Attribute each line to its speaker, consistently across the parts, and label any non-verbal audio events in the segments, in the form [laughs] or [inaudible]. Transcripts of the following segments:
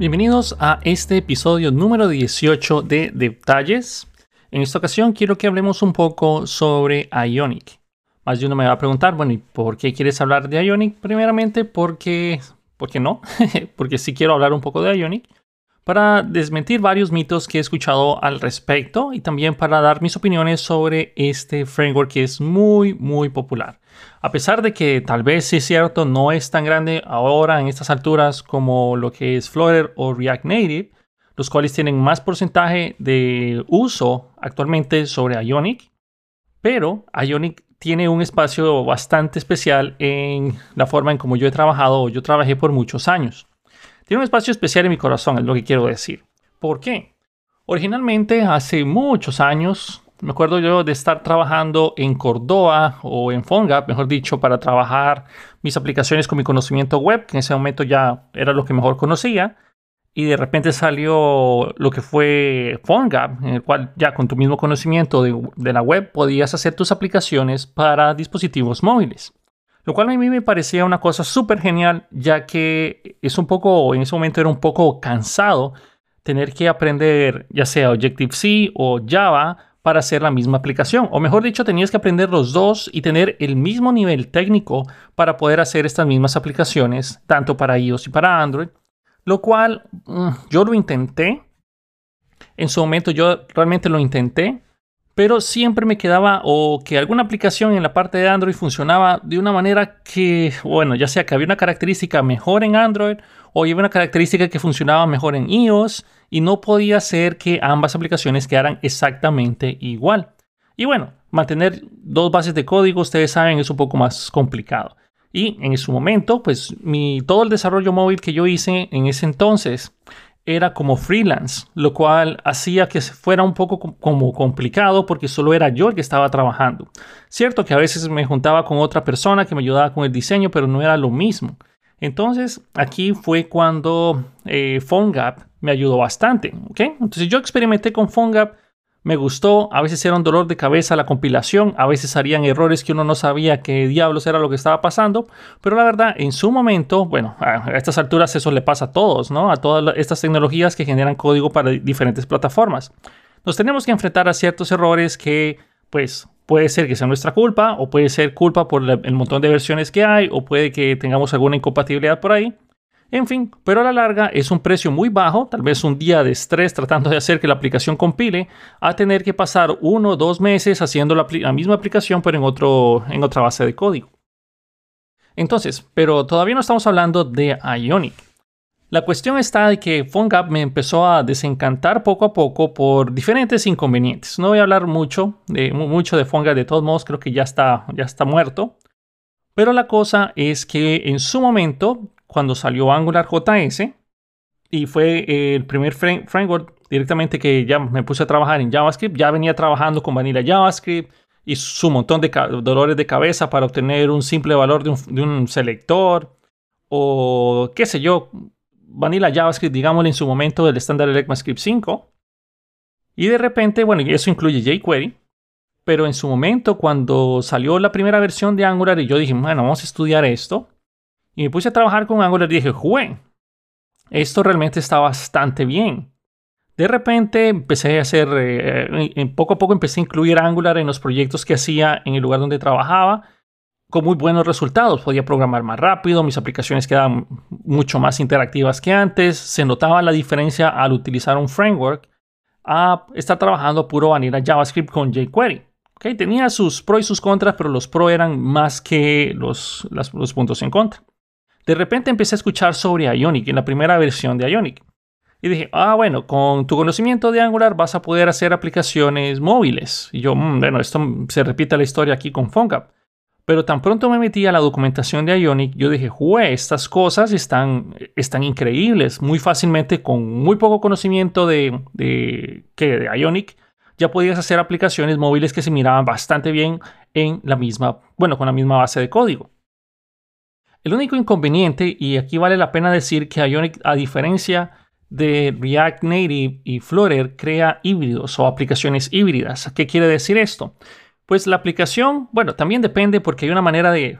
Speaker 1: Bienvenidos a este episodio número 18 de Detalles. En esta ocasión quiero que hablemos un poco sobre Ionic. Más de uno me va a preguntar, bueno, ¿y por qué quieres hablar de Ionic? Primeramente porque, ¿por qué no? [laughs] porque sí quiero hablar un poco de Ionic para desmentir varios mitos que he escuchado al respecto y también para dar mis opiniones sobre este framework que es muy, muy popular. A pesar de que tal vez sí es cierto, no es tan grande ahora en estas alturas como lo que es Flutter o React Native, los cuales tienen más porcentaje de uso actualmente sobre Ionic, pero Ionic tiene un espacio bastante especial en la forma en como yo he trabajado o yo trabajé por muchos años. Tiene un espacio especial en mi corazón, es lo que quiero decir. ¿Por qué? Originalmente, hace muchos años, me acuerdo yo de estar trabajando en Córdoba o en PhoneGap, mejor dicho, para trabajar mis aplicaciones con mi conocimiento web, que en ese momento ya era lo que mejor conocía. Y de repente salió lo que fue PhoneGap, en el cual ya con tu mismo conocimiento de, de la web podías hacer tus aplicaciones para dispositivos móviles. Lo cual a mí me parecía una cosa súper genial, ya que es un poco, en ese momento era un poco cansado tener que aprender ya sea Objective-C o Java para hacer la misma aplicación. O mejor dicho, tenías que aprender los dos y tener el mismo nivel técnico para poder hacer estas mismas aplicaciones, tanto para iOS y para Android. Lo cual mm, yo lo intenté. En su momento yo realmente lo intenté, pero siempre me quedaba o que alguna aplicación en la parte de Android funcionaba de una manera que, bueno, ya sea que había una característica mejor en Android o había una característica que funcionaba mejor en iOS y no podía ser que ambas aplicaciones quedaran exactamente igual. Y bueno, mantener dos bases de código, ustedes saben, es un poco más complicado. Y en su momento, pues mi, todo el desarrollo móvil que yo hice en ese entonces era como freelance, lo cual hacía que fuera un poco como complicado porque solo era yo el que estaba trabajando. Cierto que a veces me juntaba con otra persona que me ayudaba con el diseño, pero no era lo mismo. Entonces aquí fue cuando eh, PhoneGap me ayudó bastante. ¿okay? Entonces yo experimenté con PhoneGap me gustó, a veces era un dolor de cabeza la compilación, a veces harían errores que uno no sabía qué diablos era lo que estaba pasando, pero la verdad, en su momento, bueno, a estas alturas eso le pasa a todos, ¿no? A todas estas tecnologías que generan código para diferentes plataformas. Nos tenemos que enfrentar a ciertos errores que, pues, puede ser que sea nuestra culpa, o puede ser culpa por el montón de versiones que hay, o puede que tengamos alguna incompatibilidad por ahí. En fin, pero a la larga es un precio muy bajo, tal vez un día de estrés tratando de hacer que la aplicación compile, a tener que pasar uno o dos meses haciendo la, misma aplicación pero en, otro, en otra base de código. Entonces, pero todavía no estamos hablando de Ionic. La cuestión está de que PhoneGap me empezó a desencantar poco a poco por diferentes inconvenientes. No voy a hablar mucho de, mucho de de todos modos creo que ya está, ya está muerto. Pero la cosa es que en su momento cuando salió Angular JS y fue el primer framework directamente que ya me puse a trabajar en JavaScript. Ya venía trabajando con Vanilla JavaScript y su montón de dolores de cabeza para obtener un simple valor de un selector o qué sé yo, Vanilla JavaScript, digámosle en su momento, el estándar ECMAScript 5. Y de repente, bueno, eso incluye jQuery. Pero en su momento, cuando salió la primera versión de Angular y yo dije, bueno, vamos a estudiar esto. Y me puse a trabajar con Angular y dije, jugué, esto realmente está bastante bien. De repente empecé a hacer, eh, eh, poco a poco empecé a incluir Angular en los proyectos que hacía en el lugar donde trabajaba, con muy buenos resultados. Podía programar más rápido, mis aplicaciones quedaban mucho más interactivas que antes, se notaba la diferencia al utilizar un framework a estar trabajando puro vanilla JavaScript con jQuery. Okay, tenía sus pros y sus contras, pero los pros eran más que los, los puntos en contra. De repente empecé a escuchar sobre Ionic, en la primera versión de Ionic. Y dije, ah, bueno, con tu conocimiento de Angular vas a poder hacer aplicaciones móviles. Y yo, mm, bueno, esto se repite la historia aquí con PhoneGap. Pero tan pronto me metí a la documentación de Ionic, yo dije, jue, estas cosas están, están increíbles. Muy fácilmente, con muy poco conocimiento de, de, Ionic, ya podías hacer aplicaciones móviles que se miraban bastante bien en la misma, bueno, con la misma base de código. El único inconveniente, y aquí vale la pena decir que Ionic, a diferencia de React Native y Flutter, crea híbridos o aplicaciones híbridas. ¿Qué quiere decir esto? Pues la aplicación, bueno, también depende porque hay una manera de,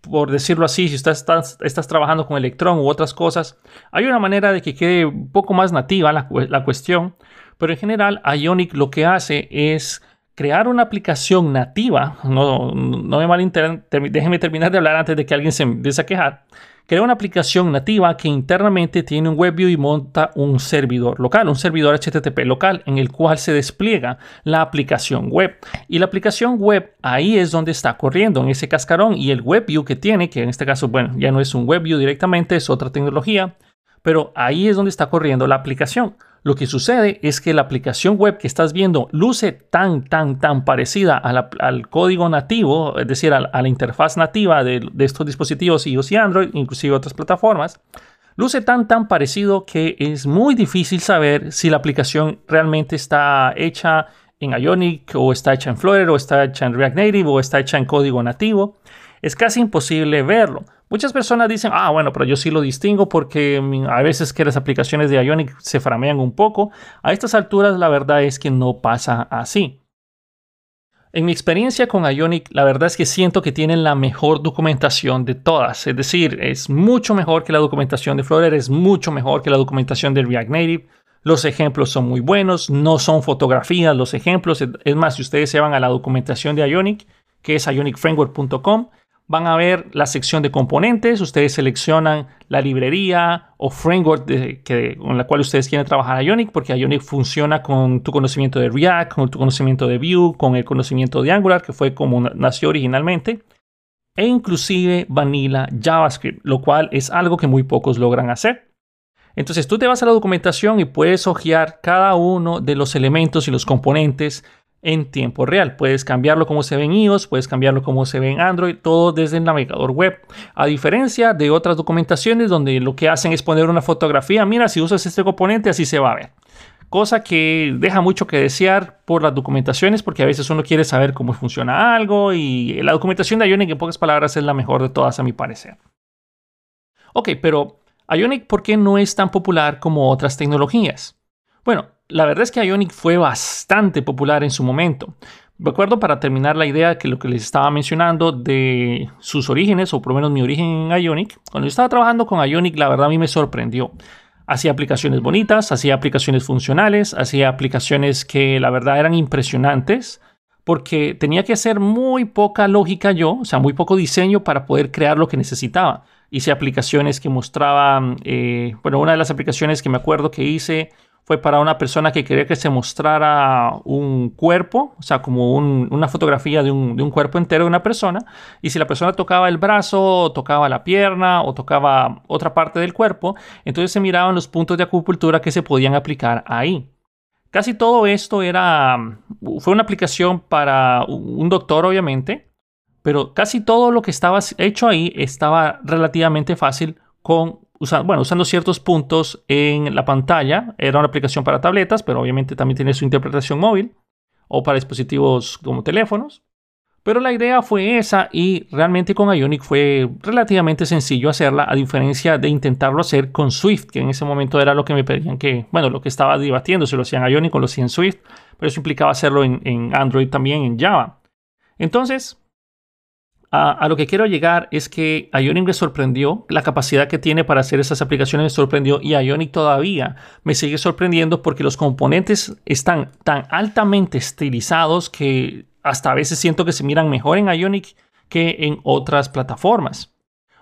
Speaker 1: por decirlo así, si estás, estás, trabajando con Electron u otras cosas, hay una manera de que quede un poco más nativa la, la cuestión, pero en general Ionic lo que hace es crear una aplicación nativa, no, no me malintenten, déjenme terminar de hablar antes de que alguien se empiece a quejar, crea una aplicación nativa que internamente tiene un WebView y monta un servidor local, un servidor HTTP local en el cual se despliega la aplicación web. Y la aplicación web ahí es donde está corriendo, en ese cascarón. Y el WebView que tiene, que en este caso, bueno, ya no es un WebView directamente, es otra tecnología, pero ahí es donde está corriendo la aplicación. Lo que sucede es que la aplicación web que estás viendo luce tan, tan, tan parecida al código nativo, es decir, a, la interfaz nativa de, estos dispositivos iOS y Android, inclusive otras plataformas. Luce tan, tan parecido que es muy difícil saber si la aplicación realmente está hecha en Ionic o está hecha en Flutter o está hecha en React Native o está hecha en código nativo. Es casi imposible verlo. Muchas personas dicen, ah, bueno, pero yo sí lo distingo porque a veces que las aplicaciones de Ionic se framean un poco. A estas alturas la verdad es que no pasa así. En mi experiencia con Ionic, la verdad es que siento que tienen la mejor documentación de todas. Es decir, es mucho mejor que la documentación de Flutter, es mucho mejor que la documentación de React Native. Los ejemplos son muy buenos, no son fotografías los ejemplos. Es más, si ustedes se van a la documentación de Ionic, que es ionicframework.com, van a ver la sección de componentes. Ustedes seleccionan la librería o framework que, con la cual ustedes quieren trabajar Ionic, porque Ionic funciona con tu conocimiento de React, con tu conocimiento de Vue, con el conocimiento de Angular, que fue como nació originalmente, e inclusive Vanilla JavaScript, lo cual es algo que muy pocos logran hacer. Entonces tú te vas a la documentación y puedes hojear cada uno de los elementos y los componentes en tiempo real. Puedes cambiarlo como se ve en iOS, puedes cambiarlo como se ve en Android, todo desde el navegador web. A diferencia de otras documentaciones donde lo que hacen es poner una fotografía, mira, si usas este componente así se va a ver. Cosa que deja mucho que desear por las documentaciones porque a veces uno quiere saber cómo funciona algo y la documentación de Ionic en pocas palabras es la mejor de todas a mi parecer. Ok, pero Ionic, ¿por qué no es tan popular como otras tecnologías? Bueno, la verdad es que Ionic fue bastante popular en su momento. Recuerdo para terminar la idea que lo que les estaba mencionando de sus orígenes, o por lo menos mi origen en Ionic, cuando yo estaba trabajando con Ionic, la verdad a mí me sorprendió. Hacía aplicaciones bonitas, hacía aplicaciones funcionales, hacía aplicaciones que la verdad eran impresionantes, porque tenía que hacer muy poca lógica yo, o sea, muy poco diseño para poder crear lo que necesitaba. Hice aplicaciones que mostraban, eh, bueno, una de las aplicaciones que me acuerdo que hice fue para una persona que quería que se mostrara un cuerpo, o sea, como una fotografía de un, cuerpo entero de una persona, y si la persona tocaba el brazo, tocaba la pierna o tocaba otra parte del cuerpo, entonces se miraban los puntos de acupuntura que se podían aplicar ahí. Casi todo esto era, fue una aplicación para un doctor, obviamente, pero casi todo lo que estaba hecho ahí estaba relativamente fácil con bueno, usando ciertos puntos en la pantalla. Era una aplicación para tabletas, pero obviamente también tiene su interpretación móvil o para dispositivos como teléfonos. Pero la idea fue esa y realmente con Ionic fue relativamente sencillo hacerla, a diferencia de intentarlo hacer con Swift, que en ese momento era lo que me pedían que, bueno, lo que estaba debatiendo, si lo hacían Ionic o lo hacían Swift, pero eso implicaba hacerlo en Android también, en Java. Entonces, a, lo que quiero llegar es que Ionic me sorprendió, la capacidad que tiene para hacer esas aplicaciones me sorprendió y Ionic todavía me sigue sorprendiendo porque los componentes están tan altamente estilizados que hasta a veces siento que se miran mejor en Ionic que en otras plataformas.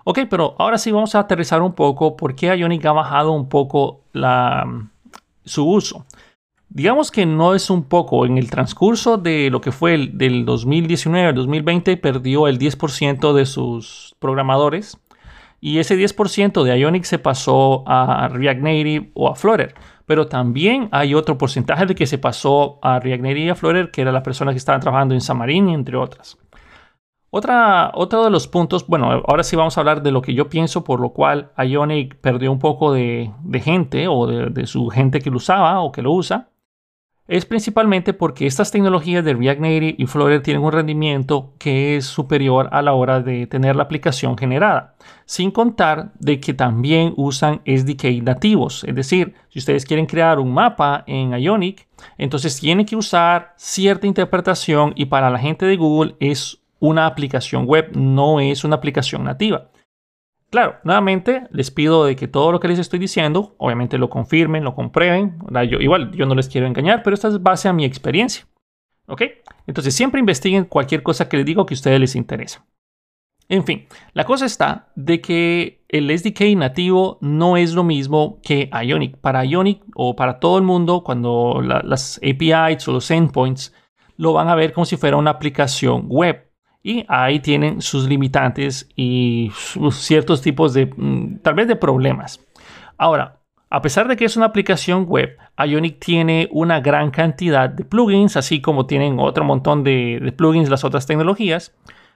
Speaker 1: Ok, pero ahora sí vamos a aterrizar un poco por qué Ionic ha bajado un poco su uso. Digamos que no es un poco, en el transcurso de lo que fue el, del 2019 al 2020 perdió el 10% de sus programadores y ese 10% de Ionic se pasó a React Native o a Flutter. Pero también hay otro porcentaje de que se pasó a React Native y a Flutter, que era la persona que estaban trabajando en Xamarin, entre otras. Otra, otro de los puntos, bueno, ahora sí vamos a hablar de lo que yo pienso, por lo cual Ionic perdió un poco de, gente o de, de, su gente que lo usaba o que lo usa es principalmente porque estas tecnologías de React Native y Flutter tienen un rendimiento que es superior a la hora de tener la aplicación generada, sin contar de que también usan SDK nativos, es decir, si ustedes quieren crear un mapa en Ionic, entonces tienen que usar cierta interpretación y para la gente de Google es una aplicación web, no es una aplicación nativa. Claro, nuevamente les pido de que todo lo que les estoy diciendo, obviamente lo confirmen, lo comprueben. Igual, yo no les quiero engañar, pero esta es base a mi experiencia. ¿Ok? Entonces siempre investiguen cualquier cosa que les digo que a ustedes les interesa. En fin, la cosa está de que el SDK nativo no es lo mismo que Ionic. Para Ionic o para todo el mundo, cuando las APIs o los endpoints lo van a ver como si fuera una aplicación web. Y ahí tienen sus limitantes y ciertos tipos de, mm, tal vez de problemas. Ahora, a pesar de que es una aplicación web, Ionic tiene una gran cantidad de plugins, así como tienen otro montón de, de plugins las otras tecnologías.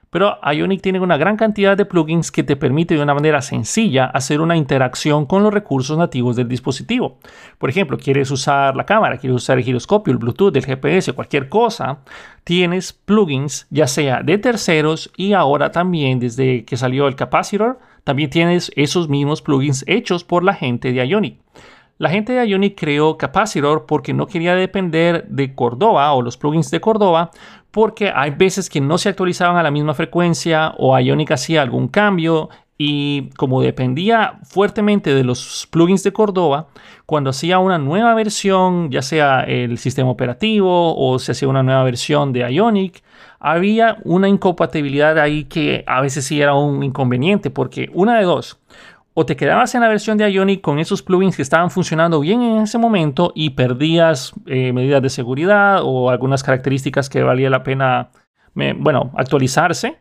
Speaker 1: Pero Ionic tiene una gran cantidad de plugins que te permite de una manera sencilla hacer una interacción con los recursos nativos del dispositivo. Por ejemplo, quieres usar la cámara, quieres usar el giroscopio, el Bluetooth, el GPS, cualquier cosa, tienes plugins ya sea de terceros y ahora también desde que salió el capacitor, también tienes esos mismos plugins hechos por la gente de Ionic. La gente de Ionic creó Capacitor porque no quería depender de Cordova o los plugins de Cordova porque hay veces que no se actualizaban a la misma frecuencia o Ionic hacía algún cambio y como dependía fuertemente de los plugins de Cordova, cuando hacía una nueva versión, ya sea el sistema operativo o se hacía una nueva versión de Ionic, había una incompatibilidad ahí que a veces sí era un inconveniente, porque una de dos, o te quedabas en la versión de Ionic con esos plugins que estaban funcionando bien en ese momento y perdías eh, medidas de seguridad o algunas características que valía la pena, bueno, actualizarse.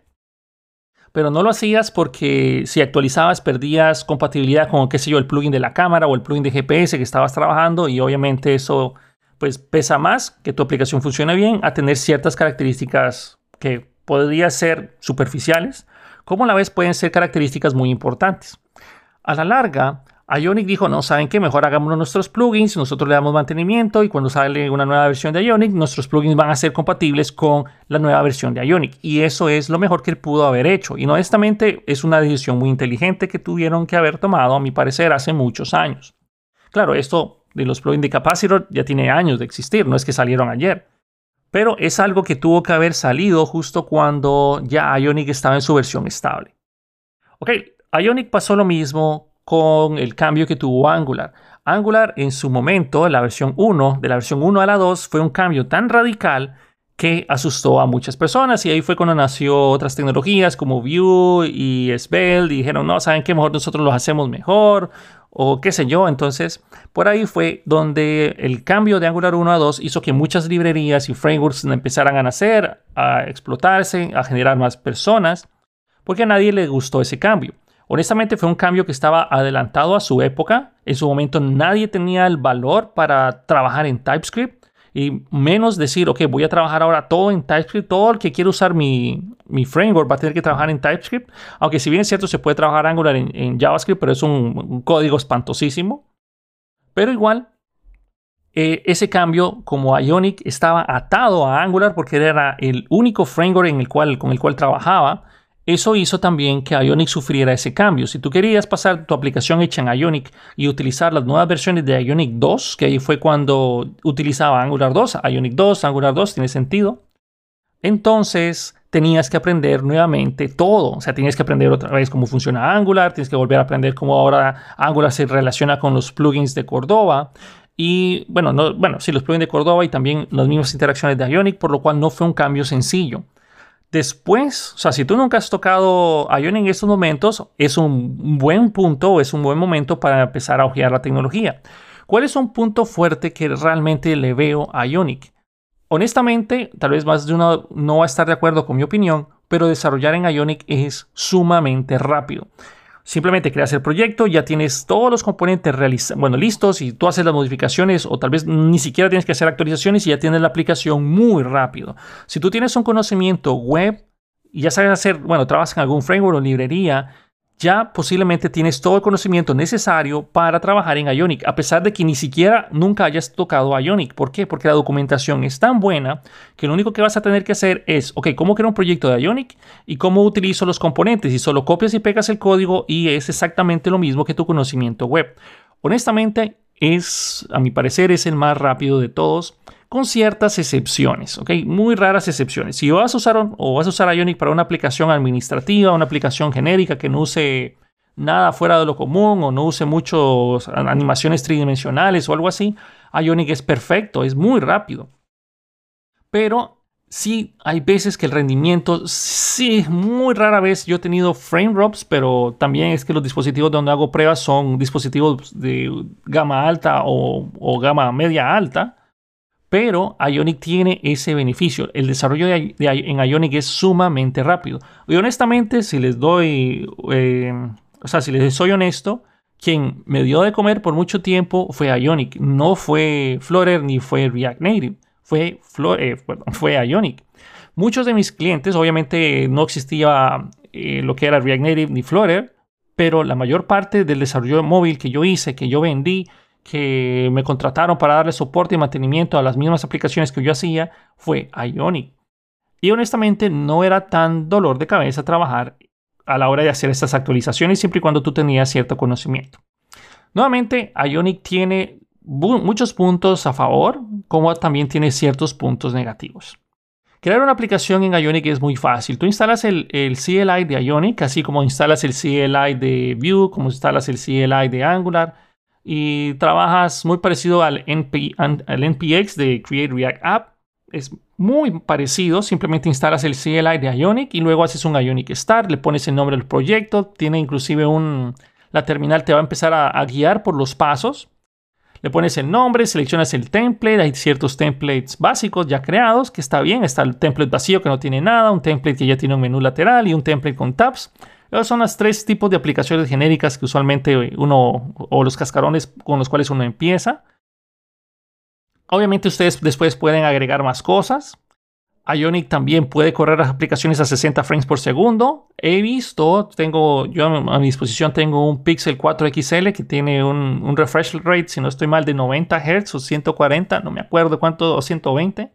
Speaker 1: Pero no lo hacías porque si actualizabas perdías compatibilidad con, qué sé yo, el plugin de la cámara o el plugin de GPS que estabas trabajando y obviamente eso pues pesa más que tu aplicación funcione bien a tener ciertas características que podrían ser superficiales, como a la vez pueden ser características muy importantes. A la larga, Ionic dijo, no, ¿saben qué? Mejor hagamos nuestros plugins, nosotros le damos mantenimiento y cuando sale una nueva versión de Ionic, nuestros plugins van a ser compatibles con la nueva versión de Ionic. Y eso es lo mejor que él pudo haber hecho. Y honestamente es una decisión muy inteligente que tuvieron que haber tomado, a mi parecer, hace muchos años. Claro, esto de los plugins de Capacitor ya tiene años de existir, no es que salieron ayer. Pero es algo que tuvo que haber salido justo cuando ya Ionic estaba en su versión estable. Ok, Ionic pasó lo mismo con el cambio que tuvo Angular. Angular en su momento, la versión 1, de la versión 1 a la 2, fue un cambio tan radical que asustó a muchas personas y ahí fue cuando nació otras tecnologías como Vue y Svelte y dijeron, no, saben que mejor nosotros lo hacemos mejor o qué sé yo. Entonces, por ahí fue donde el cambio de Angular 1 a 2 hizo que muchas librerías y frameworks empezaran a nacer, a explotarse, a generar más personas, porque a nadie le gustó ese cambio. Honestamente fue un cambio que estaba adelantado a su época. En su momento nadie tenía el valor para trabajar en TypeScript y menos decir, ok, voy a trabajar ahora todo en TypeScript. Todo el que quiere usar mi, framework va a tener que trabajar en TypeScript. Aunque si bien es cierto, se puede trabajar Angular en, JavaScript, pero es un, código espantosísimo. Pero igual, eh, ese cambio, como Ionic estaba atado a Angular porque era el único framework en el cual, con el cual trabajaba, eso hizo también que Ionic sufriera ese cambio. Si tú querías pasar tu aplicación hecha en Ionic y utilizar las nuevas versiones de Ionic 2, que ahí fue cuando utilizaba Angular 2, Ionic 2, Angular 2, tiene sentido. Entonces tenías que aprender nuevamente todo. O sea, tenías que aprender otra vez cómo funciona Angular, tienes que volver a aprender cómo ahora Angular se relaciona con los plugins de Cordova. Y bueno, no, bueno, sí, los plugins de Cordova y también las mismas interacciones de Ionic, por lo cual no fue un cambio sencillo. Después, o sea, si tú nunca has tocado Ionic en estos momentos, es un buen punto, es un buen momento para empezar a ojear la tecnología. ¿Cuál es un punto fuerte que realmente le veo a Ionic? Honestamente, tal vez más de uno no va a estar de acuerdo con mi opinión, pero desarrollar en Ionic es sumamente rápido. Simplemente creas el proyecto, ya tienes todos los componentes bueno, listos y tú haces las modificaciones o tal vez ni siquiera tienes que hacer actualizaciones y ya tienes la aplicación muy rápido. Si tú tienes un conocimiento web y ya sabes hacer, bueno, trabajas en algún framework o librería, ya posiblemente tienes todo el conocimiento necesario para trabajar en Ionic, a pesar de que ni siquiera nunca hayas tocado Ionic. ¿Por qué? Porque la documentación es tan buena que lo único que vas a tener que hacer es, ok, ¿cómo creo un proyecto de Ionic y cómo utilizo los componentes? Y solo copias y pegas el código y es exactamente lo mismo que tu conocimiento web. Honestamente, es, a mi parecer, es el más rápido de todos. Con ciertas excepciones, ¿ok? Muy raras excepciones. Si vas a usar o vas a usar Ionic para una aplicación administrativa, una aplicación genérica que no use nada fuera de lo común o no use muchas animaciones tridimensionales o algo así, Ionic es perfecto, es muy rápido. Pero sí hay veces que el rendimiento, sí, muy rara vez yo he tenido frame drops, pero también es que los dispositivos donde hago pruebas son dispositivos de gama alta o, o gama media alta pero Ionic tiene ese beneficio. El desarrollo de, en Ionic es sumamente rápido. Y honestamente, si les doy, eh, o sea, si les soy honesto, quien me dio de comer por mucho tiempo fue Ionic. No fue Flutter ni fue React Native. Fue, eh, fue Ionic. Muchos de mis clientes, obviamente no existía eh, lo que era React Native ni Flutter, pero la mayor parte del desarrollo móvil que yo hice, que yo vendí, que me contrataron para darle soporte y mantenimiento a las mismas aplicaciones que yo hacía fue Ionic. Y honestamente no era tan dolor de cabeza trabajar a la hora de hacer estas actualizaciones siempre y cuando tú tenías cierto conocimiento. Nuevamente, Ionic tiene muchos puntos a favor, como también tiene ciertos puntos negativos. Crear una aplicación en Ionic es muy fácil. Tú instalas el, el, CLI de Ionic, así como instalas el CLI de Vue, como instalas el CLI de Angular, y trabajas muy parecido al, NPX de Create React App. Es muy parecido, simplemente instalas el CLI de Ionic y luego haces un Ionic Start, le pones el nombre del proyecto, tiene inclusive un... La terminal te va a empezar a, guiar por los pasos. Le pones el nombre, seleccionas el template, hay ciertos templates básicos ya creados, que está bien, está el template vacío que no tiene nada, un template que ya tiene un menú lateral y un template con tabs. Esos son los tres tipos de aplicaciones genéricas que usualmente uno, o los cascarones con los cuales uno empieza. Obviamente ustedes después pueden agregar más cosas. Ionic también puede correr las aplicaciones a 60 frames por segundo. He visto, tengo, yo a mi disposición tengo un Pixel 4 XL que tiene un, refresh rate, si no estoy mal, de 90 Hz o 140, no me acuerdo cuánto, o 120.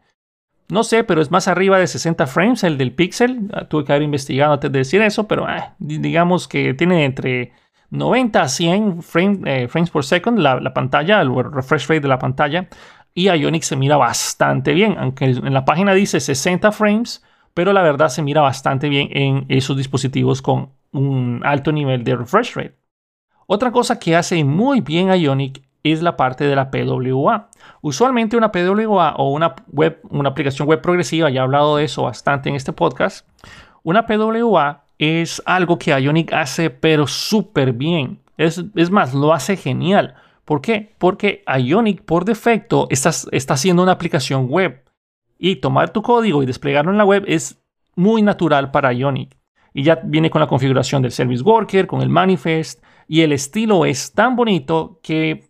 Speaker 1: No sé, pero es más arriba de 60 frames el del Pixel. Ah, tuve que haber investigado antes de decir eso, pero ah, digamos que tiene entre 90 a 100 eh, frames por second la, pantalla, el refresh rate de la pantalla. Y Ionic se mira bastante bien, aunque en la página dice 60 frames, pero la verdad se mira bastante bien en esos dispositivos con un alto nivel de refresh rate. Otra cosa que hace muy bien Ionic es la parte de la PWA. Usualmente una PWA o una, web, una aplicación web progresiva, ya he hablado de eso bastante en este podcast, una PWA es algo que Ionic hace pero súper bien. Es, es, más, lo hace genial. ¿Por qué? Porque Ionic por defecto está, haciendo una aplicación web. Y tomar tu código y desplegarlo en la web es muy natural para Ionic. Y ya viene con la configuración del Service Worker, con el Manifest. Y el estilo es tan bonito que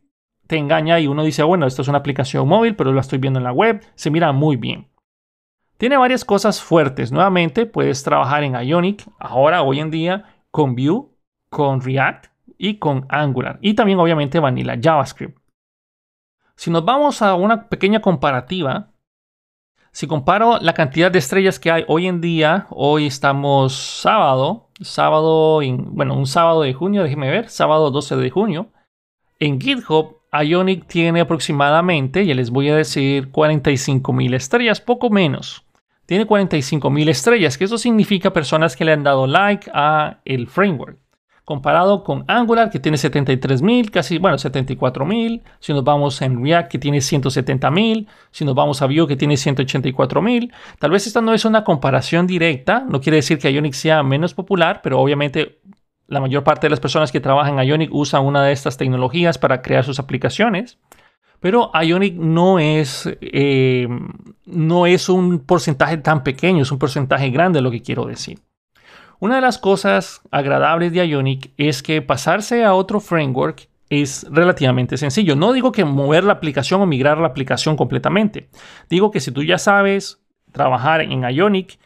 Speaker 1: te engaña y uno dice, bueno, esto es una aplicación móvil, pero lo estoy viendo en la web, se mira muy bien. Tiene varias cosas fuertes. Nuevamente, puedes trabajar en Ionic, ahora, hoy en día, con Vue, con React y con Angular. Y también, obviamente, Vanilla JavaScript. Si nos vamos a una pequeña comparativa, si comparo la cantidad de estrellas que hay hoy en día, hoy estamos sábado, sábado, bueno, un sábado de junio, déjeme ver, sábado 12 de junio. En GitHub Ionic tiene aproximadamente, ya les voy a decir, 45.000 estrellas, poco menos. Tiene 45.000 estrellas, que eso significa personas que le han dado like a el framework. Comparado con Angular, que tiene 73.000, casi, bueno, 74.000. Si nos vamos en React, que tiene 170.000. Si nos vamos a Vue, que tiene 184.000. Tal vez esta no es una comparación directa. No quiere decir que Ionic sea menos popular, pero obviamente la mayor parte de las personas que trabajan en Ionic usan una de estas tecnologías para crear sus aplicaciones. Pero Ionic no es, eh, no es un porcentaje tan pequeño, es un porcentaje grande lo que quiero decir. Una de las cosas agradables de Ionic es que pasarse a otro framework es relativamente sencillo. No digo que mover la aplicación o migrar la aplicación completamente. Digo que si tú ya sabes trabajar en Ionic,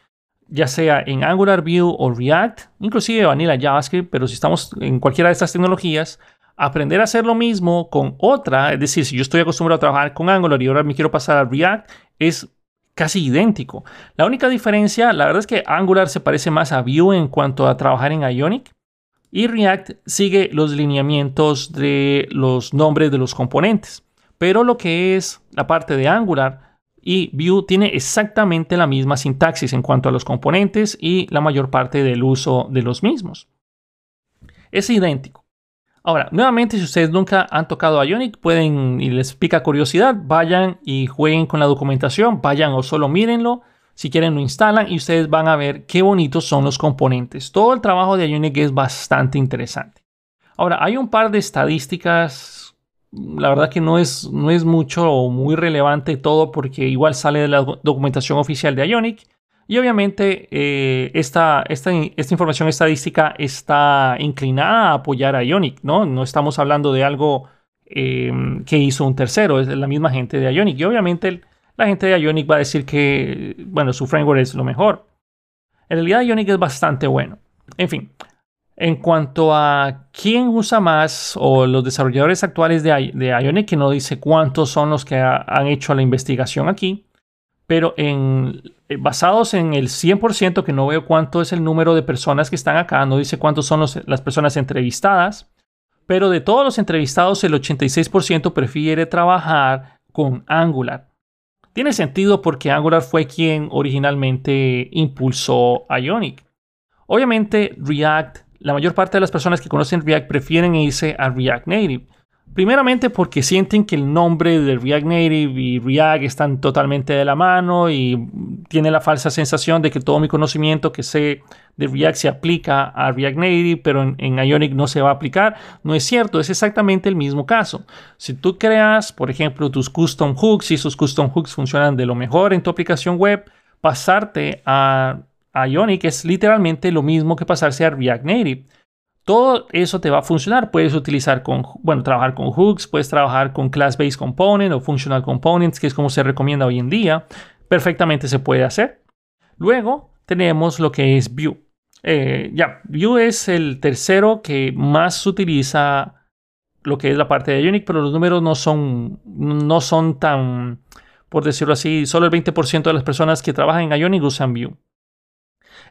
Speaker 1: ya sea en Angular, Vue o React, inclusive Vanilla JavaScript, pero si estamos en cualquiera de estas tecnologías, aprender a hacer lo mismo con otra, es decir, si yo estoy acostumbrado a trabajar con Angular y ahora me quiero pasar a React, es casi idéntico. La única diferencia, la verdad es que Angular se parece más a Vue en cuanto a trabajar en Ionic y React sigue los lineamientos de los nombres de los componentes. Pero lo que es la parte de Angular, y Vue tiene exactamente la misma sintaxis en cuanto a los componentes y la mayor parte del uso de los mismos. Es idéntico. Ahora, nuevamente, si ustedes nunca han tocado Ionic, pueden y les pica curiosidad, vayan y jueguen con la documentación, vayan o solo mírenlo. Si quieren lo instalan y ustedes van a ver qué bonitos son los componentes. Todo el trabajo de Ionic es bastante interesante. Ahora, hay un par de estadísticas la verdad que no es, no es mucho o muy relevante todo porque igual sale de la documentación oficial de Ionic. Y obviamente eh, esta, esta, información estadística está inclinada a apoyar a Ionic, ¿no? No estamos hablando de algo em, que hizo un tercero, es la misma gente de Ionic. Y obviamente la gente de Ionic va a decir que, bueno, su framework es lo mejor. En realidad Ionic es bastante bueno. En fin, en cuanto a quién usa más o los desarrolladores actuales de, de Ionic, que no dice cuántos son los que han hecho la investigación aquí, pero eh, basados en el 100%, que no veo cuánto es el número de personas que están acá, no dice cuántos son las personas entrevistadas, pero de todos los entrevistados, el 86% prefiere trabajar con Angular. Tiene sentido porque Angular fue quien originalmente impulsó Ionic. Obviamente React la mayor parte de las personas que conocen React prefieren irse a React Native. Primeramente porque sienten que el nombre de React Native y React están totalmente de la mano y tiene la falsa sensación de que todo mi conocimiento que sé de React se aplica a React Native, pero en, en, Ionic no se va a aplicar. No es cierto, es exactamente el mismo caso. Si tú creas, por ejemplo, tus custom hooks y esos custom hooks funcionan de lo mejor en tu aplicación web, pasarte a Ionic es literalmente lo mismo que pasarse a React Native. Todo eso te va a funcionar. Puedes utilizar con, bueno, trabajar con hooks, puedes trabajar con class-based component o functional components, que es como se recomienda hoy en día. Perfectamente se puede hacer. Luego tenemos lo que es Vue. Eh, ya, Vue es el tercero que más utiliza lo que es la parte de Ionic, pero los números no son, no son tan, por decirlo así, solo el 20% de las personas que trabajan en Ionic usan Vue.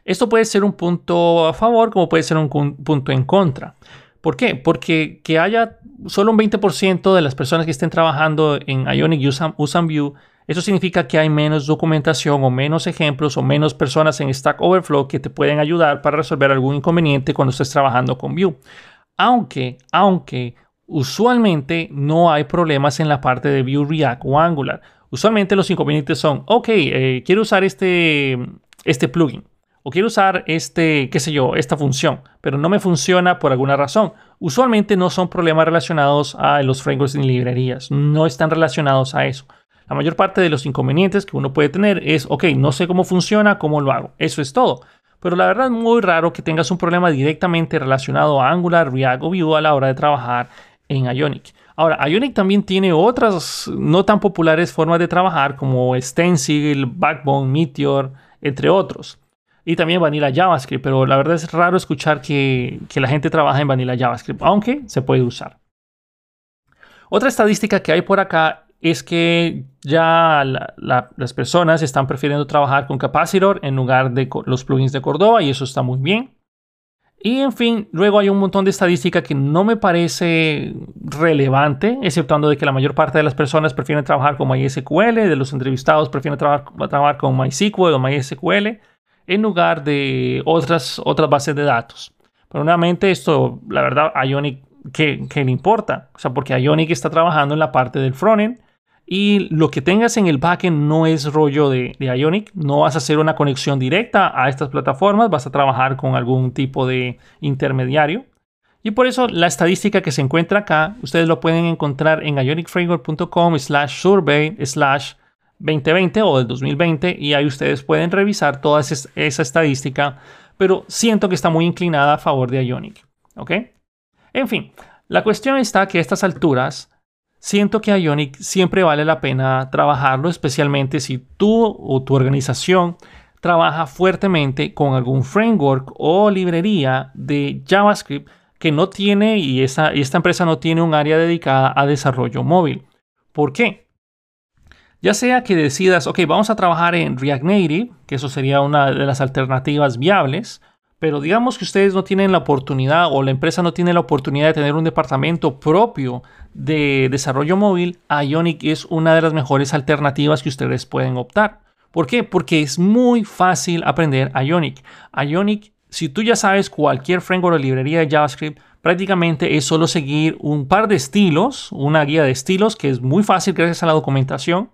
Speaker 1: Esto puede ser un punto a favor como puede ser un punto en contra. ¿Por qué? Porque que haya solo un 20% de las personas que estén trabajando en Ionic usan, usan Vue, eso significa que hay menos documentación o menos ejemplos o menos personas en Stack Overflow que te pueden ayudar para resolver algún inconveniente cuando estés trabajando con Vue. Aunque, aunque usualmente no hay problemas en la parte de Vue React o Angular. Usualmente los inconvenientes son, ok, eh, quiero usar este, este plugin o quiero usar este, qué sé yo, esta función, pero no me funciona por alguna razón. Usualmente no son problemas relacionados a los frameworks ni librerías, no están relacionados a eso. La mayor parte de los inconvenientes que uno puede tener es, ok, no sé cómo funciona, cómo lo hago. Eso es todo. Pero la verdad es muy raro que tengas un problema directamente relacionado a Angular, React o Vue a la hora de trabajar en Ionic. Ahora, Ionic también tiene otras no tan populares formas de trabajar como Stencil, Backbone, Meteor, entre otros y también Vanilla JavaScript, pero la verdad es raro escuchar que, la gente trabaja en Vanilla JavaScript, aunque se puede usar. Otra estadística que hay por acá es que ya las personas están prefiriendo trabajar con Capacitor en lugar de los plugins de Cordova y eso está muy bien. Y en fin, luego hay un montón de estadística que no me parece relevante, exceptuando de que la mayor parte de las personas prefieren trabajar con MySQL, de los entrevistados prefieren trabajar con MySQL o MySQL en lugar de otras, otras bases de datos. Pero nuevamente esto, la verdad, Ionic, ¿qué, le importa? O sea, porque Ionic está trabajando en la parte del frontend y lo que tengas en el backend no es rollo de, de, Ionic. No vas a hacer una conexión directa a estas plataformas, vas a trabajar con algún tipo de intermediario. Y por eso la estadística que se encuentra acá, ustedes lo pueden encontrar en ionicframework.com slash survey slash 2020 o del 2020 y ahí ustedes pueden revisar toda esa estadística, pero siento que está muy inclinada a favor de Ionic. ¿Ok? En fin, la cuestión está que a estas alturas siento que Ionic siempre vale la pena trabajarlo, especialmente si tú o tu organización trabaja fuertemente con algún framework o librería de JavaScript que no tiene y, y esta empresa no tiene un área dedicada a desarrollo móvil. ¿Por qué? Ya sea que decidas, ok, vamos a trabajar en React Native, que eso sería una de las alternativas viables, Pero digamos que ustedes no tienen la oportunidad o la empresa no tiene la oportunidad de tener un departamento propio de desarrollo móvil, Ionic es una de las mejores alternativas que ustedes pueden optar. ¿Por qué? Porque es muy fácil aprender Ionic. Ionic, si tú ya sabes cualquier framework o librería de JavaScript, prácticamente es solo seguir un par de estilos, una guía de estilos que es muy fácil gracias a la documentación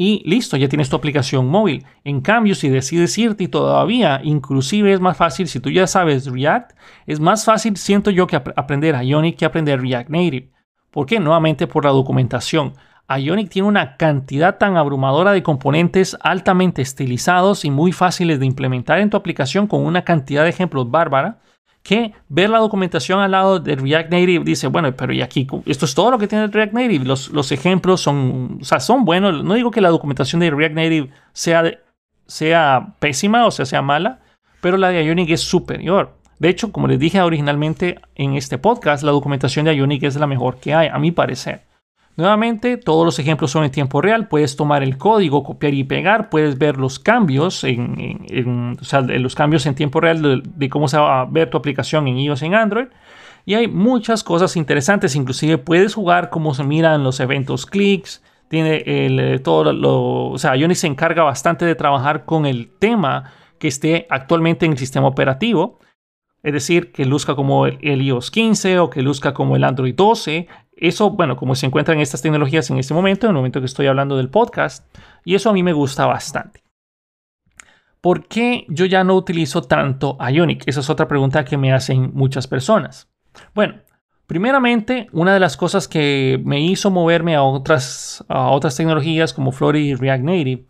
Speaker 1: y listo, ya tienes tu aplicación móvil. En cambio, si decides irte y todavía, inclusive es más fácil, si tú ya sabes React, es más fácil, siento yo, que aprender Ionic que aprender React Native. ¿Por qué? Nuevamente por la documentación. Ionic tiene una cantidad tan abrumadora de componentes altamente estilizados y muy fáciles de implementar en tu aplicación con una cantidad de ejemplos bárbara que ver la documentación al lado de React Native dice, bueno, pero y aquí, esto es todo lo que tiene React Native. Los, los ejemplos son, o sea, son buenos. No digo que la documentación de React Native sea, sea pésima o sea, sea mala, pero la de Ionic es superior. De hecho, como les dije originalmente en este podcast, la documentación de Ionic es la mejor que hay, a mi parecer. Nuevamente, todos los ejemplos son en tiempo real. Puedes tomar el código, copiar y pegar. Puedes ver los cambios en, los cambios en tiempo real de, cómo se va a ver tu aplicación en iOS en Android. Y hay muchas cosas interesantes. Inclusive puedes jugar cómo se miran los eventos clics. Tiene eh, todo lo, o sea, Ionic se encarga bastante de trabajar con el tema que esté actualmente en el sistema operativo. Es decir, que luzca como el iOS 15 o que luzca como el Android 12 eso, bueno, como se encuentran estas tecnologías en este momento, en el momento que estoy hablando del podcast, y eso a mí me gusta bastante. ¿Por qué yo ya no utilizo tanto Ionic? Esa es otra pregunta que me hacen muchas personas. Bueno, primeramente, una de las cosas que me hizo moverme a otras, a otras tecnologías como Flutter y React Native,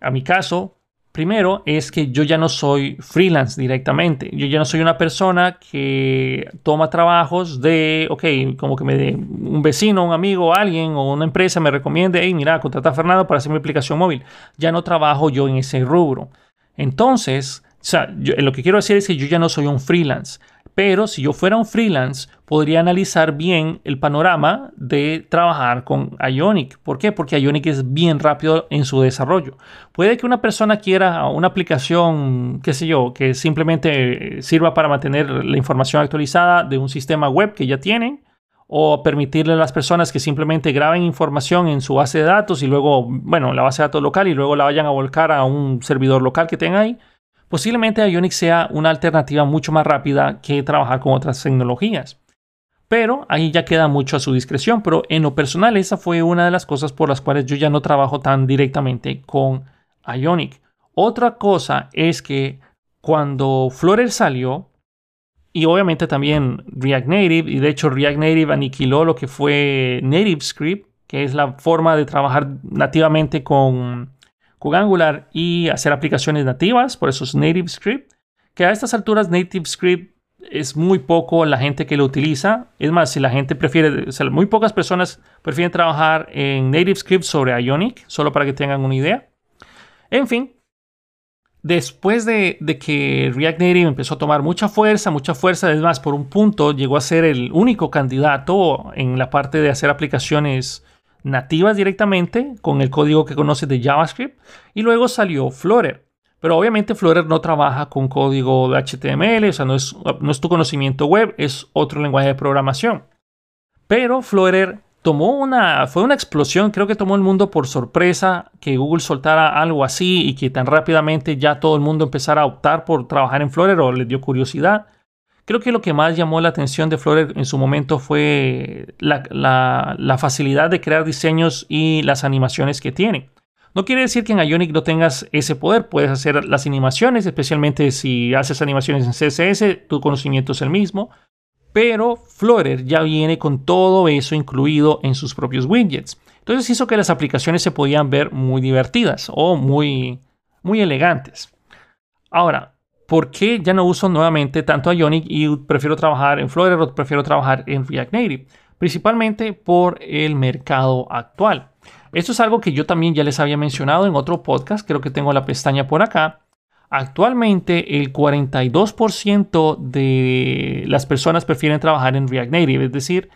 Speaker 1: a mi caso, Primero es que yo ya no soy freelance directamente. Yo ya no soy una persona que toma trabajos de, ok, como que me de un vecino, un amigo, alguien o una empresa me recomiende, hey, mira, contrata a Fernando para hacer mi aplicación móvil. Ya no trabajo yo en ese rubro. Entonces, o sea, lo que quiero decir es que yo ya no soy un freelance. Pero si yo fuera un freelance, podría analizar bien el panorama de trabajar con Ionic. ¿Por qué? Porque Ionic es bien rápido en su desarrollo. Puede que una persona quiera una aplicación, qué sé yo, que simplemente sirva para mantener la información actualizada de un sistema web que ya tienen o permitirle a las personas que simplemente graben información en su base de datos y luego, bueno, la base de datos local y luego la vayan a volcar a un servidor local que tenga ahí posiblemente Ionic sea una alternativa mucho más rápida que trabajar con otras tecnologías. Pero ahí ya queda mucho a su discreción, pero en lo personal esa fue una de las cosas por las cuales yo ya no trabajo tan directamente con Ionic. Otra cosa es que cuando Flutter salió, y obviamente también React Native, y de hecho React Native aniquiló lo que fue Native Script, que es la forma de trabajar nativamente con, Angular y hacer aplicaciones nativas, por eso es Native Script, que a estas alturas Native Script es muy poco la gente que lo utiliza. Es más, si la gente prefiere, o sea, muy pocas personas prefieren trabajar en Native Script sobre Ionic, solo para que tengan una idea. En fin, después de, de, que React Native empezó a tomar mucha fuerza, mucha fuerza, es más, por un punto llegó a ser el único candidato en la parte de hacer aplicaciones nativas directamente con el código que conoces de JavaScript y luego salió Flutter. Pero obviamente Flutter no trabaja con código de HTML, o sea, no es, no es tu conocimiento web, es otro lenguaje de programación. Pero Flutter tomó una, fue una explosión, creo que tomó el mundo por sorpresa que Google soltara algo así y que tan rápidamente ya todo el mundo empezara a optar por trabajar en Flutter o les dio curiosidad. Creo que lo que más llamó la atención de Flutter en su momento fue la, facilidad de crear diseños y las animaciones que tiene. No quiere decir que en Ionic no tengas ese poder, puedes hacer las animaciones, especialmente si haces animaciones en CSS, tu conocimiento es el mismo, pero Flutter ya viene con todo eso incluido en sus propios widgets. Entonces hizo que las aplicaciones se podían ver muy divertidas o muy, muy elegantes. Ahora, ¿por qué ya no uso nuevamente tanto Ionic y prefiero trabajar en Flutter prefiero trabajar en React Native? Principalmente por el mercado actual. Esto es algo que yo también ya les había mencionado en otro podcast, creo que tengo la pestaña por acá. Actualmente el 42% de las personas prefieren trabajar en React Native, es decir,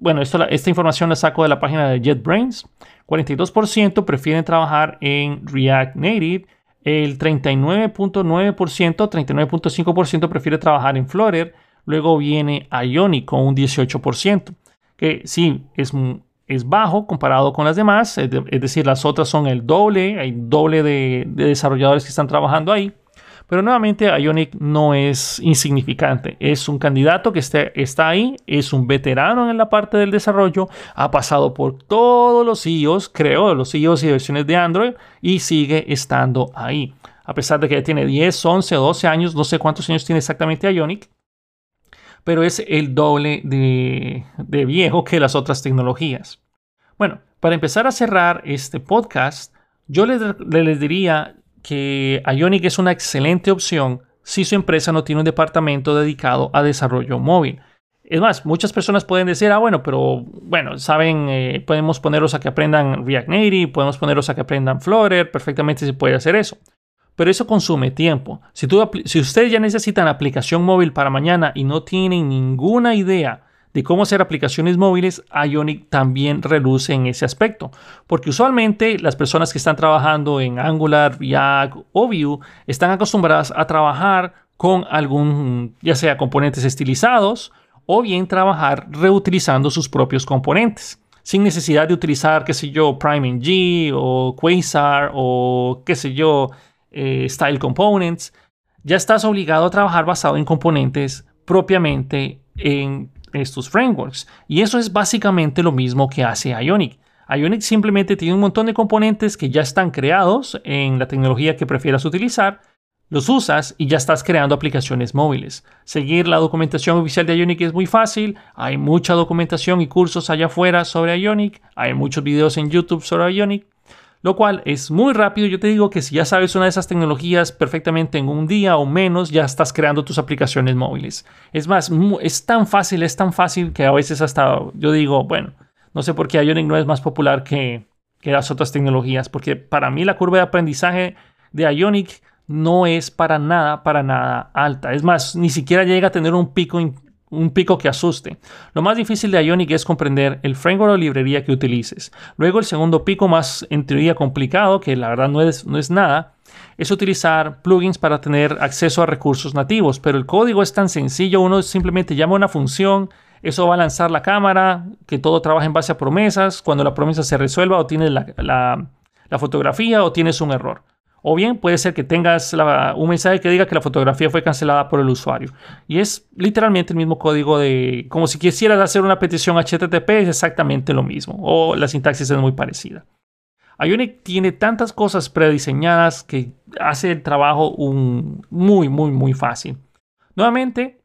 Speaker 1: bueno, esta información la saco de la página de JetBrains. 42% prefieren trabajar en React Native el 39.9%, 39.5% prefiere trabajar en Flutter. Luego viene Ionic con un 18%, que sí es, es bajo comparado con las demás, es, decir, las otras son el doble, hay doble de, de desarrolladores que están trabajando ahí. Pero nuevamente Ionic no es insignificante. Es un candidato que está ahí, es un veterano en la parte del desarrollo, ha pasado por todos los CEOs, creo, los CEOs y versiones de Android y sigue estando ahí. A pesar de que ya tiene 10, 11 o 12 años, no sé cuántos años tiene exactamente Ionic, pero es el doble de, viejo que las otras tecnologías. Bueno, para empezar a cerrar este podcast, yo les, les diría que Ionic es una excelente opción si su empresa no tiene un departamento dedicado a desarrollo móvil. Es más, muchas personas pueden decir, ah, bueno, pero bueno, saben, eh, podemos ponerlos a que aprendan React Native, podemos ponerlos a que aprendan Flutter, perfectamente se puede hacer eso. Pero eso consume tiempo. Si, si ustedes ya necesitan aplicación móvil para mañana y no tienen ninguna idea de cómo hacer aplicaciones móviles, Ionic también reluce en ese aspecto. Porque usualmente las personas que están trabajando en Angular, React o Vue están acostumbradas a trabajar con algún, ya sea componentes estilizados o bien trabajar reutilizando sus propios componentes. Sin necesidad de utilizar, qué sé yo, PrimeNG o Quasar o qué sé yo, eh, Style Components. Ya estás obligado a trabajar basado en componentes propiamente en estos frameworks. Y eso es básicamente lo mismo que hace Ionic. Ionic simplemente tiene un montón de componentes que ya están creados en la tecnología que prefieras utilizar, los usas y ya estás creando aplicaciones móviles. Seguir la documentación oficial de Ionic es muy fácil, hay mucha documentación y cursos allá afuera sobre Ionic, hay muchos videos en YouTube sobre Ionic lo cual es muy rápido. Yo te digo que si ya sabes una de esas tecnologías perfectamente en un día o menos, ya estás creando tus aplicaciones móviles. Es más, es tan fácil, es tan fácil que a veces hasta yo digo, bueno, no sé por qué Ionic no es más popular que, las otras tecnologías, porque para mí la curva de aprendizaje de Ionic no es para nada, para nada alta. Es más, ni siquiera llega a tener un pico un pico que asuste. Lo más difícil de Ionic es comprender el framework o librería que utilices. Luego el segundo pico más en teoría complicado, que la verdad no es, no es nada, es utilizar plugins para tener acceso a recursos nativos, pero el código es tan sencillo, uno simplemente llama una función, eso va a lanzar la cámara, que todo trabaja en base a promesas, cuando la promesa se resuelva o tienes la fotografía o tienes un error. O bien puede ser que tengas un mensaje que diga que la fotografía fue cancelada por el usuario. Y es literalmente el mismo código de, como si quisieras hacer una petición HTTP, es exactamente lo mismo. O la sintaxis es muy parecida. Ionic tiene tantas cosas prediseñadas que hace el trabajo muy, muy, muy fácil. Nuevamente,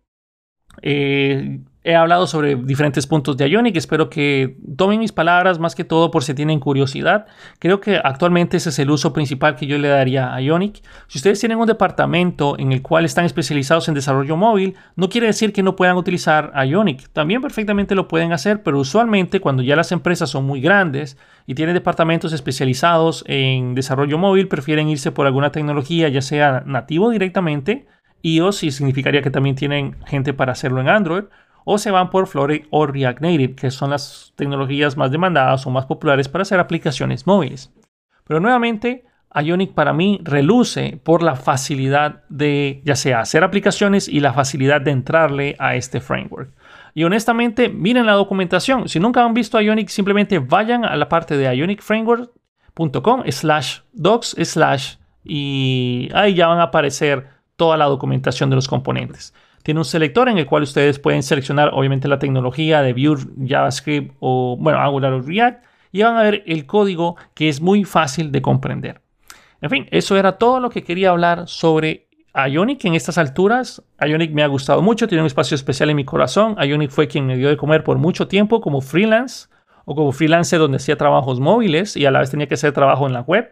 Speaker 1: eh, He hablado sobre diferentes puntos de Ionic. Espero que tomen mis palabras más que todo por si tienen curiosidad. Creo que actualmente ese es el uso principal que yo le daría a Ionic. Si ustedes tienen un departamento en el cual están especializados en desarrollo móvil, no quiere decir que no puedan utilizar Ionic. También perfectamente lo pueden hacer, pero usualmente cuando ya las empresas son muy grandes y tienen departamentos especializados en desarrollo móvil, prefieren irse por alguna tecnología, ya sea nativo directamente, iOS, y significaría que también tienen gente para hacerlo en Android o se van por Flutter o React Native, que son las tecnologías más demandadas o más populares para hacer aplicaciones móviles. Pero nuevamente, Ionic para mí reluce por la facilidad de ya sea hacer aplicaciones y la facilidad de entrarle a este framework. Y honestamente, miren la documentación. Si nunca han visto Ionic, simplemente vayan a la parte de ionicframework.com slash docs slash y ahí ya van a aparecer toda la documentación de los componentes. Tiene un selector en el cual ustedes pueden seleccionar obviamente la tecnología de Vue, JavaScript o bueno, Angular o React y van a ver el código que es muy fácil de comprender. En fin, eso era todo lo que quería hablar sobre Ionic en estas alturas. Ionic me ha gustado mucho, tiene un espacio especial en mi corazón. Ionic fue quien me dio de comer por mucho tiempo como freelance o como freelancer donde hacía trabajos móviles y a la vez tenía que hacer trabajo en la web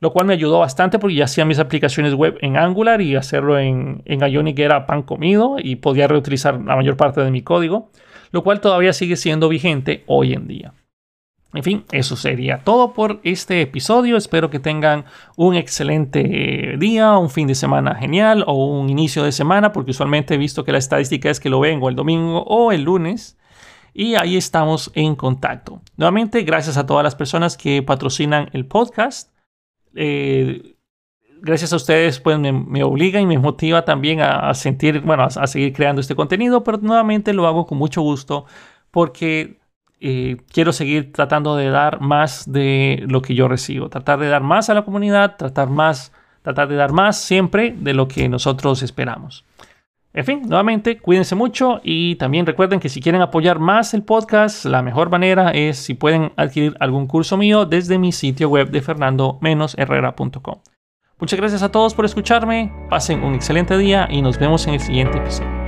Speaker 1: lo cual me ayudó bastante porque ya hacía mis aplicaciones web en Angular y hacerlo en, en Ionic era pan comido y podía reutilizar la mayor parte de mi código, lo cual todavía sigue siendo vigente hoy en día. En fin, eso sería todo por este episodio. Espero que tengan un excelente día, un fin de semana genial o un inicio de semana, porque usualmente he visto que la estadística es que lo vengo el domingo o el lunes. Y ahí estamos en contacto. Nuevamente, gracias a todas las personas que patrocinan el podcast. Eh, gracias a ustedes, pues me, obliga y me motiva también a, sentir, bueno, a, seguir creando este contenido, pero nuevamente lo hago con mucho gusto porque eh, quiero seguir tratando de dar más de lo que yo recibo, tratar de dar más a la comunidad, tratar más, tratar de dar más siempre de lo que nosotros esperamos. En fin, nuevamente, cuídense mucho y también recuerden que si quieren apoyar más el podcast, la mejor manera es si pueden adquirir algún curso mío desde mi sitio web de fernando-herrera.com. Muchas gracias a todos por escucharme, pasen un excelente día y nos vemos en el siguiente episodio.